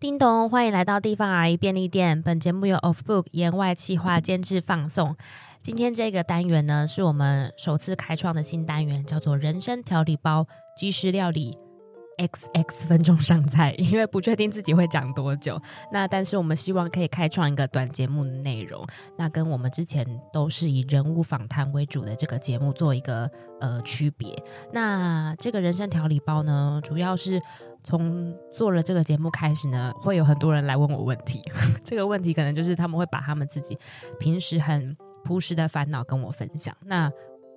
叮咚，欢迎来到地方阿姨便利店。本节目由 Off Book 言外企划监制放送。今天这个单元呢，是我们首次开创的新单元，叫做“人生调理包即食料理”。X X 分钟上菜，因为不确定自己会讲多久。那但是我们希望可以开创一个短节目的内容，那跟我们之前都是以人物访谈为主的这个节目做一个呃区别。那这个人生调理包呢，主要是从做了这个节目开始呢，会有很多人来问我问题。这个问题可能就是他们会把他们自己平时很朴实的烦恼跟我分享。那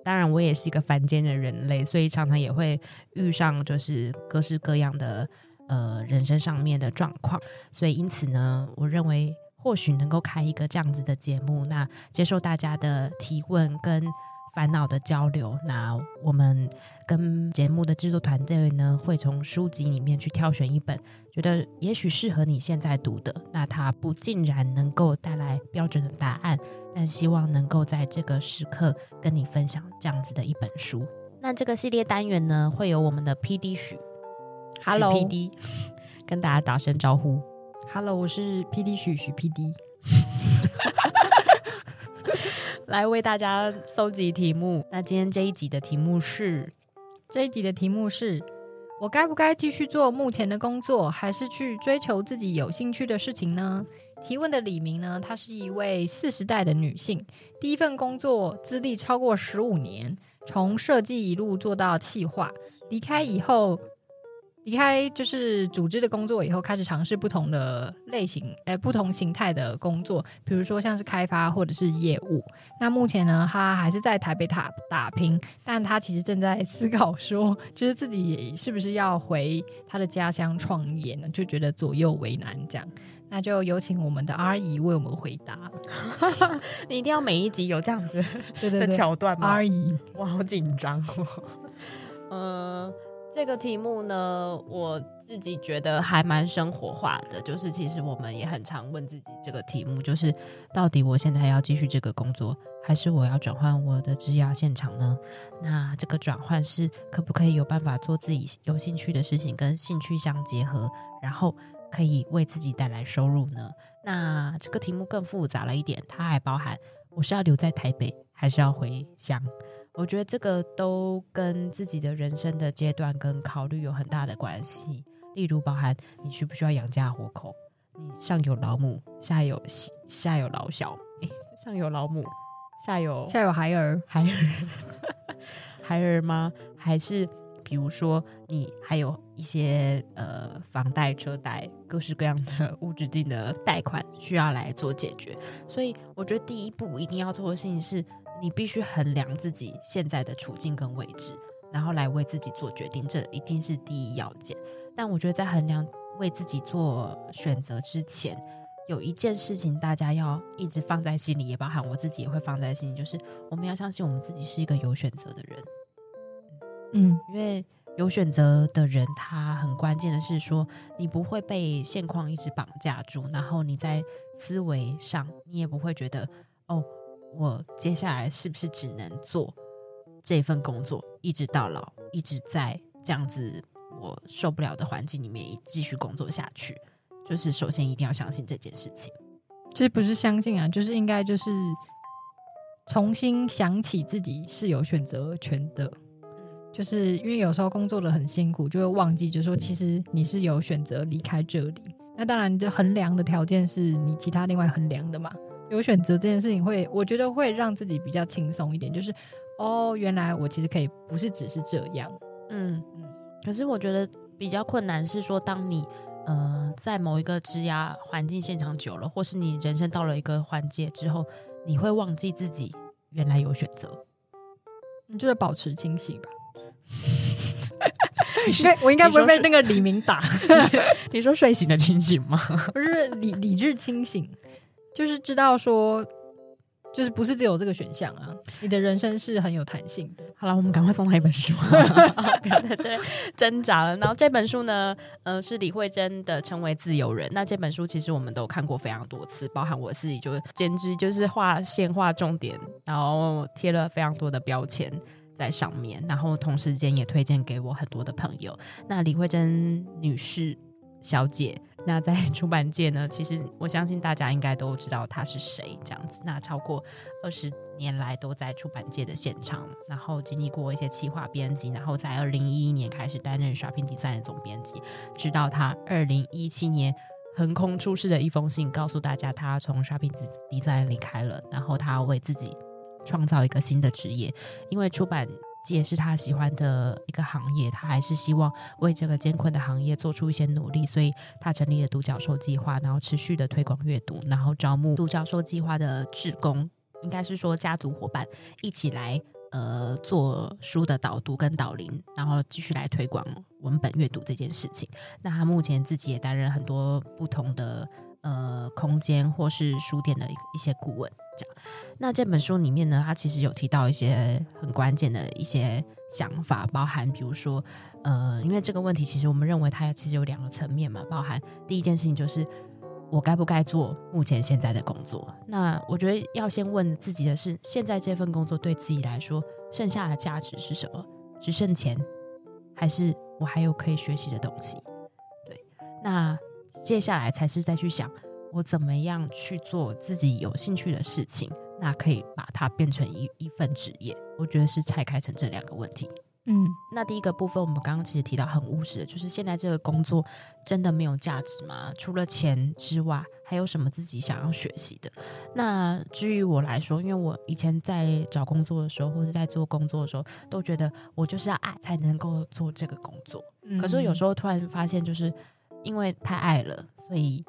当然，我也是一个凡间的人类，所以常常也会遇上就是各式各样的呃人生上面的状况。所以因此呢，我认为或许能够开一个这样子的节目，那接受大家的提问跟烦恼的交流。那我们跟节目的制作团队呢，会从书籍里面去挑选一本，觉得也许适合你现在读的。那它不尽然能够带来标准的答案。但希望能够在这个时刻跟你分享这样子的一本书。那这个系列单元呢，会有我们的 PD 许，Hello PD，跟大家打声招呼。Hello，我是 PD 许许 PD，来为大家搜集题目。那今天这一集的题目是，这一集的题目是我该不该继续做目前的工作，还是去追求自己有兴趣的事情呢？提问的李明呢，她是一位四十代的女性，第一份工作资历超过十五年，从设计一路做到企划。离开以后，离开就是组织的工作以后，开始尝试不同的类型，呃，不同形态的工作，比如说像是开发或者是业务。那目前呢，他还是在台北塔打拼，但他其实正在思考说，就是自己是不是要回他的家乡创业呢？就觉得左右为难这样。那就有请我们的阿姨为我们回答。你一定要每一集有这样子对对对的桥段吗？阿姨，我好紧张哦。呃，这个题目呢，我自己觉得还蛮生活化的。就是其实我们也很常问自己这个题目，就是到底我现在要继续这个工作，还是我要转换我的职业现场呢？那这个转换是可不可以有办法做自己有兴趣的事情，跟兴趣相结合，然后。可以为自己带来收入呢？那这个题目更复杂了一点，它还包含我是要留在台北，还是要回乡？我觉得这个都跟自己的人生的阶段跟考虑有很大的关系。例如，包含你需不需要养家活口？你上有老母，下有下有老小，诶，上有老母，下有下有孩儿，孩儿，孩儿吗？还是？比如说，你还有一些呃房贷、车贷、各式各样的无止境的贷款需要来做解决，所以我觉得第一步一定要做的事情是，你必须衡量自己现在的处境跟位置，然后来为自己做决定，这一定是第一要件。但我觉得在衡量为自己做选择之前，有一件事情大家要一直放在心里，也包含我自己也会放在心里，就是我们要相信我们自己是一个有选择的人。嗯，因为有选择的人，他很关键的是说，你不会被现况一直绑架住，然后你在思维上，你也不会觉得，哦，我接下来是不是只能做这份工作，一直到老，一直在这样子我受不了的环境里面继续工作下去？就是首先一定要相信这件事情。其实不是相信啊，就是应该就是重新想起自己是有选择权的。就是因为有时候工作的很辛苦，就会忘记，就是说其实你是有选择离开这里。那当然，就衡量的条件是你其他另外衡量的嘛。有选择这件事情会，我觉得会让自己比较轻松一点。就是哦，原来我其实可以不是只是这样。嗯嗯。可是我觉得比较困难是说，当你呃在某一个职涯环境现场久了，或是你人生到了一个环节之后，你会忘记自己原来有选择。你就是保持清醒吧。应该我应该不会被那个李明打。你说睡醒的清醒吗？不是理理智清醒，就是知道说，就是不是只有这个选项啊。你的人生是很有弹性的。好了，我们赶快送他一本书，不要在这挣扎了。然后这本书呢，呃，是李慧珍的《成为自由人》。那这本书其实我们都看过非常多次，包含我自己就简直就是画线画重点，然后贴了非常多的标签。在上面，然后同时间也推荐给我很多的朋友。那李慧珍女士小姐那在 出版界呢，其实我相信大家应该都知道他是谁，这样子。那超过二十年来都在出版界的现场，然后经历过一些企划编辑，然后在二零一一年开始担任 Shopping Design 的总编辑，直到他二零一七年横空出世的一封信，告诉大家他从 Shopping Design 离开了，然后他为自己创造一个新的职业，因为出版。这也是他喜欢的一个行业，他还是希望为这个艰困的行业做出一些努力，所以他成立了独角兽计划，然后持续的推广阅读，然后招募独角兽计划的志工，应该是说家族伙伴一起来呃做书的导读跟导聆，然后继续来推广文本阅读这件事情。那他目前自己也担任很多不同的呃空间或是书店的一些顾问。这样，那这本书里面呢，它其实有提到一些很关键的一些想法，包含比如说，呃，因为这个问题，其实我们认为它其实有两个层面嘛，包含第一件事情就是我该不该做目前现在的工作？那我觉得要先问自己的是，现在这份工作对自己来说剩下的价值是什么？只剩钱，还是我还有可以学习的东西？对，那接下来才是再去想。我怎么样去做自己有兴趣的事情？那可以把它变成一一份职业。我觉得是拆开成这两个问题。嗯，那第一个部分，我们刚刚其实提到很务实的，就是现在这个工作真的没有价值吗？除了钱之外，还有什么自己想要学习的？那至于我来说，因为我以前在找工作的时候，或者在做工作的时候，都觉得我就是要爱才能够做这个工作。嗯，可是有时候突然发现，就是因为太爱了，所以。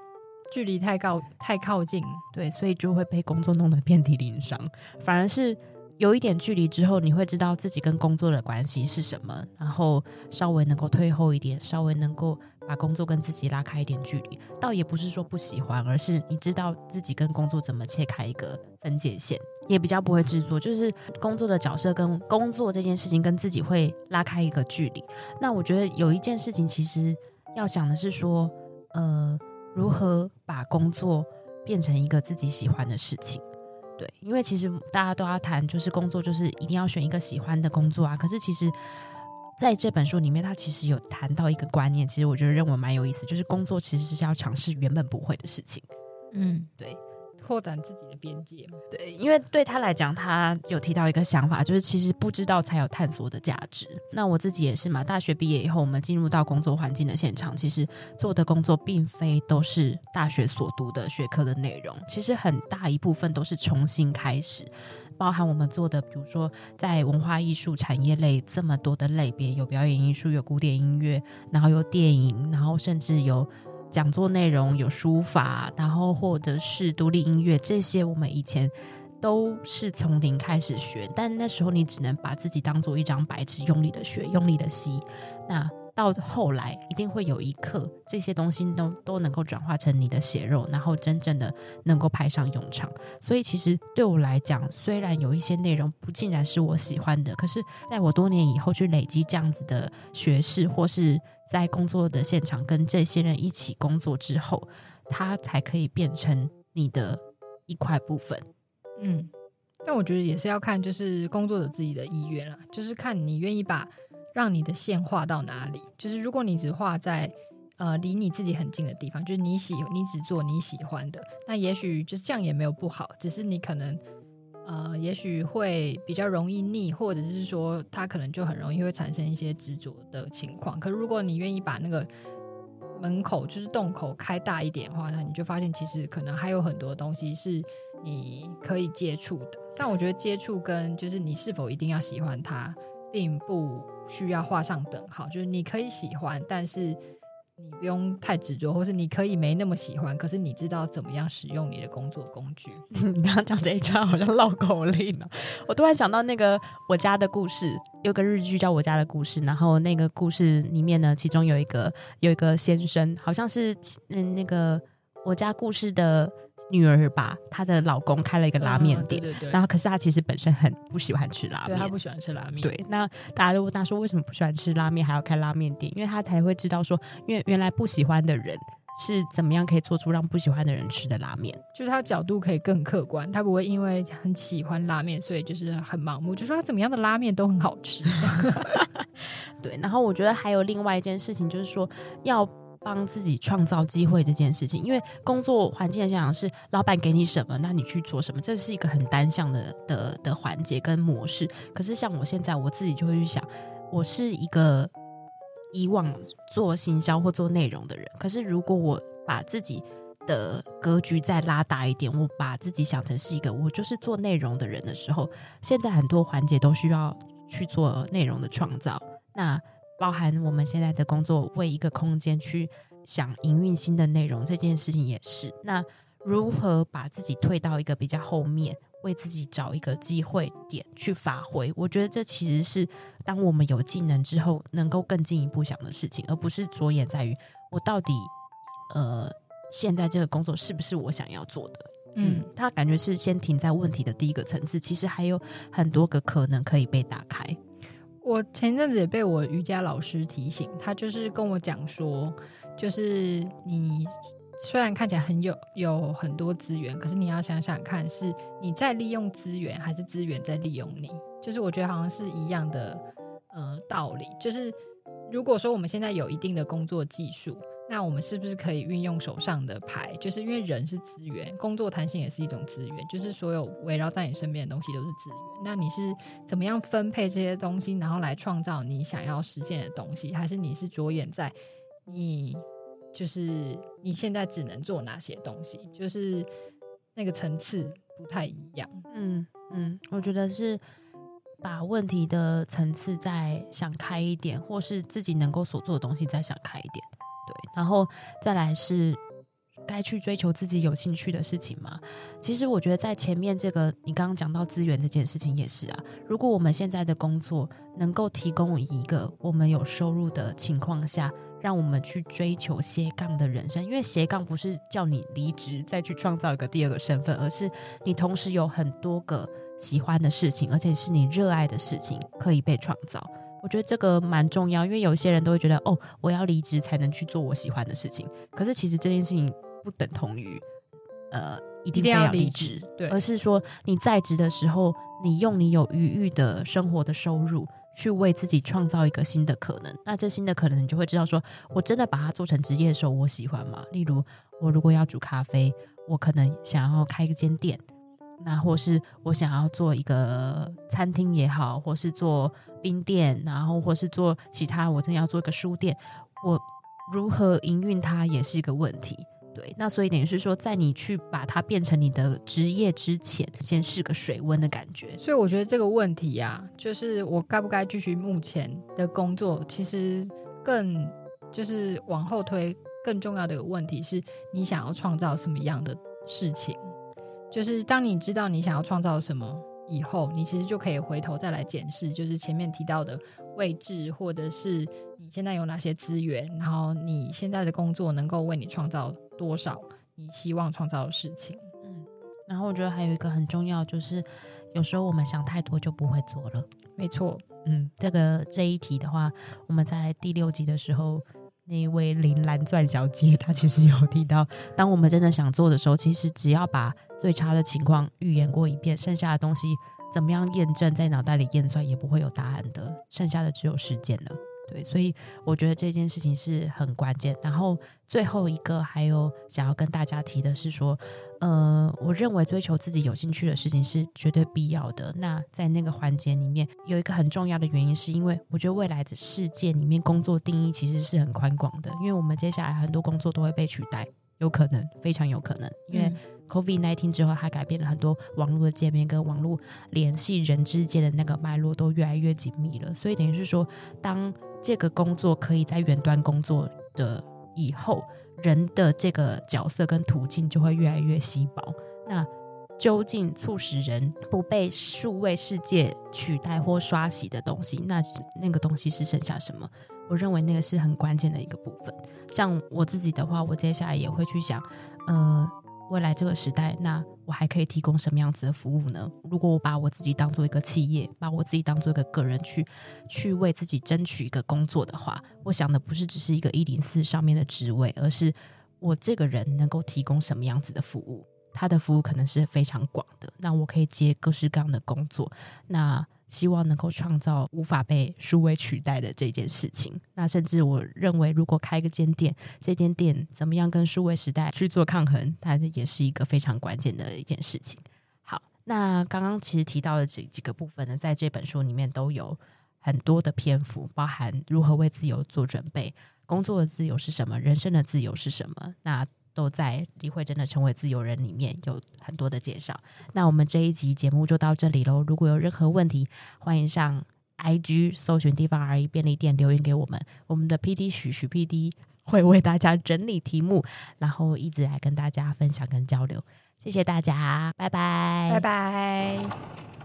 距离太高太靠近，对，所以就会被工作弄得遍体鳞伤。反而是有一点距离之后，你会知道自己跟工作的关系是什么，然后稍微能够退后一点，稍微能够把工作跟自己拉开一点距离。倒也不是说不喜欢，而是你知道自己跟工作怎么切开一个分界线，也比较不会制作。就是工作的角色跟工作这件事情跟自己会拉开一个距离。那我觉得有一件事情，其实要想的是说，呃。如何把工作变成一个自己喜欢的事情？对，因为其实大家都要谈，就是工作就是一定要选一个喜欢的工作啊。可是其实在这本书里面，他其实有谈到一个观念，其实我觉得认为蛮有意思，就是工作其实是要尝试原本不会的事情。嗯，对。拓展自己的边界？对，因为对他来讲，他有提到一个想法，就是其实不知道才有探索的价值。那我自己也是嘛，大学毕业以后，我们进入到工作环境的现场，其实做的工作并非都是大学所读的学科的内容，其实很大一部分都是重新开始，包含我们做的，比如说在文化艺术产业类这么多的类别，有表演艺术，有古典音乐，然后有电影，然后甚至有。讲座内容有书法，然后或者是独立音乐，这些我们以前都是从零开始学，但那时候你只能把自己当做一张白纸，用力的学，用力的吸。那到后来一定会有一刻，这些东西都都能够转化成你的血肉，然后真正的能够派上用场。所以其实对我来讲，虽然有一些内容不尽然是我喜欢的，可是在我多年以后去累积这样子的学识，或是在工作的现场跟这些人一起工作之后，它才可以变成你的一块部分。嗯，但我觉得也是要看，就是工作者自己的意愿啦，就是看你愿意把。让你的线画到哪里？就是如果你只画在呃离你自己很近的地方，就是你喜你只做你喜欢的，那也许就这样也没有不好，只是你可能呃也许会比较容易腻，或者是说它可能就很容易会产生一些执着的情况。可如果你愿意把那个门口就是洞口开大一点的话，那你就发现其实可能还有很多东西是你可以接触的。但我觉得接触跟就是你是否一定要喜欢它，并不。需要画上等号，就是你可以喜欢，但是不用太执着，或是你可以没那么喜欢，可是你知道怎么样使用你的工作工具。你刚刚讲这一串好像绕口令呢，我突然想到那个我家的故事，有个日剧叫《我家的故事》，然后那个故事里面呢，其中有一个有一个先生，好像是嗯那个。我家故事的女儿吧，她的老公开了一个拉面店，嗯、对对对，然后可是她其实本身很不喜欢吃拉面，她不喜欢吃拉面。对，那大家都问她说为什么不喜欢吃拉面，还要开拉面店？因为她才会知道说，因为原来不喜欢的人是怎么样可以做出让不喜欢的人吃的拉面，就是他角度可以更客观，他不会因为很喜欢拉面，所以就是很盲目，就说他怎么样的拉面都很好吃。对，然后我觉得还有另外一件事情，就是说要。帮自己创造机会这件事情。因为工作环境来讲是老板给你什么，那你去做什么，这是一个很单向的的的环节跟模式。可是像我现在，我自己就会去想，我是一个以往做行销或做内容的人，可是如果我把自己的格局再拉大一点，我把自己想成是一个我就是做内容的人的时候，现在很多环节都需要去做内容的创造。那包含我们现在的工作，为一个空间去想营运新的内容这件事情也是。那如何把自己退到一个比较后面，为自己找一个机会点去发挥？我觉得这其实是当我们有技能之后，能够更进一步想的事情，而不是着眼在于我到底呃。现在这个工作是不是我想要做的？嗯，他感觉是先停在问题的第一个层次，其实还有很多个可能可以被打开。我前阵子也被我瑜伽老师提醒，他就是跟我讲说，就是你虽然看起来很有有很多资源，可是你要想想看，是你在利用资源，还是资源在利用你？就是我觉得好像是一样的呃道理。就是如果说我们现在有一定的工作技术。那我们是不是可以运用手上的牌？就是因为人是资源，工作弹性也是一种资源，就是所有围绕在你身边的东西都是资源。那你是怎么样分配这些东西，然后来创造你想要实现的东西？还是你是着眼在你就是你现在只能做哪些东西？就是那个层次不太一样。嗯嗯，我觉得是把问题的层次再想开一点，或是自己能够所做的东西再想开一点。然后再来是该去追求自己有兴趣的事情嘛。其实我觉得在前面这个，你刚刚讲到资源这件事情也是啊。如果我们现在的工作能够提供一个我们有收入的情况下，让我们去追求斜杠的人生，因为斜杠不是叫你离职再去创造一个第二个身份，而是你同时有很多个喜欢的事情，而且是你热爱的事情可以被创造。我觉得这个蛮重要，因为有些人都会觉得，哦，我要离职才能去做我喜欢的事情。可是其实这件事情不等同于，呃，一定要离职，对，而是说你在职的时候，你用你有余裕的生活的收入去为自己创造一个新的可能。那这新的可能，你就会知道说，我真的把它做成职业的时候，我喜欢吗？例如，我如果要煮咖啡，我可能想要开一间店。那或是我想要做一个餐厅也好，或是做冰店，然后或是做其他，我真的要做一个书店，我如何营运它也是一个问题。对，那所以等于是说，在你去把它变成你的职业之前，先试个水温的感觉。所以我觉得这个问题啊，就是我该不该继续目前的工作，其实更就是往后推，更重要的一个问题是你想要创造什么样的事情。就是当你知道你想要创造什么以后，你其实就可以回头再来检视，就是前面提到的位置，或者是你现在有哪些资源，然后你现在的工作能够为你创造多少你希望创造的事情。嗯，然后我觉得还有一个很重要，就是有时候我们想太多就不会做了。没错，嗯，这个这一题的话，我们在第六集的时候。那一位林兰钻小姐，她其实有提到，当我们真的想做的时候，其实只要把最差的情况预言过一遍，剩下的东西怎么样验证，在脑袋里验算也不会有答案的，剩下的只有时间了。对，所以我觉得这件事情是很关键。然后最后一个还有想要跟大家提的是说，呃，我认为追求自己有兴趣的事情是绝对必要的。那在那个环节里面，有一个很重要的原因，是因为我觉得未来的世界里面，工作定义其实是很宽广的。因为我们接下来很多工作都会被取代，有可能，非常有可能。因为 COVID nineteen 之后，它改变了很多网络的界面跟网络联系人之间的那个脉络都越来越紧密了。所以等于是说，当这个工作可以在远端工作的以后，人的这个角色跟途径就会越来越稀薄。那究竟促使人不被数位世界取代或刷洗的东西，那那个东西是剩下什么？我认为那个是很关键的一个部分。像我自己的话，我接下来也会去想，呃。未来这个时代，那我还可以提供什么样子的服务呢？如果我把我自己当做一个企业，把我自己当做一个个人去去为自己争取一个工作的话，我想的不是只是一个一零四上面的职位，而是我这个人能够提供什么样子的服务。他的服务可能是非常广的。那我可以接各式各样的工作，那希望能够创造无法被数位取代的这件事情。那甚至我认为，如果开个间店，这间店怎么样跟数位时代去做抗衡，它也是一个非常关键的一件事情。好，那刚刚其实提到的这几个部分呢，在这本书里面都有很多的篇幅，包含如何为自由做准备。工作的自由是什么？人生的自由是什么？那都在李慧真的成为自由人里面有很多的介绍。那我们这一集节目就到这里喽。如果有任何问题，欢迎上 IG 搜寻地方 R 便利店留言给我们。我们的 PD 许许 PD 会为大家整理题目，然后一直来跟大家分享跟交流。谢谢大家，拜拜，拜拜。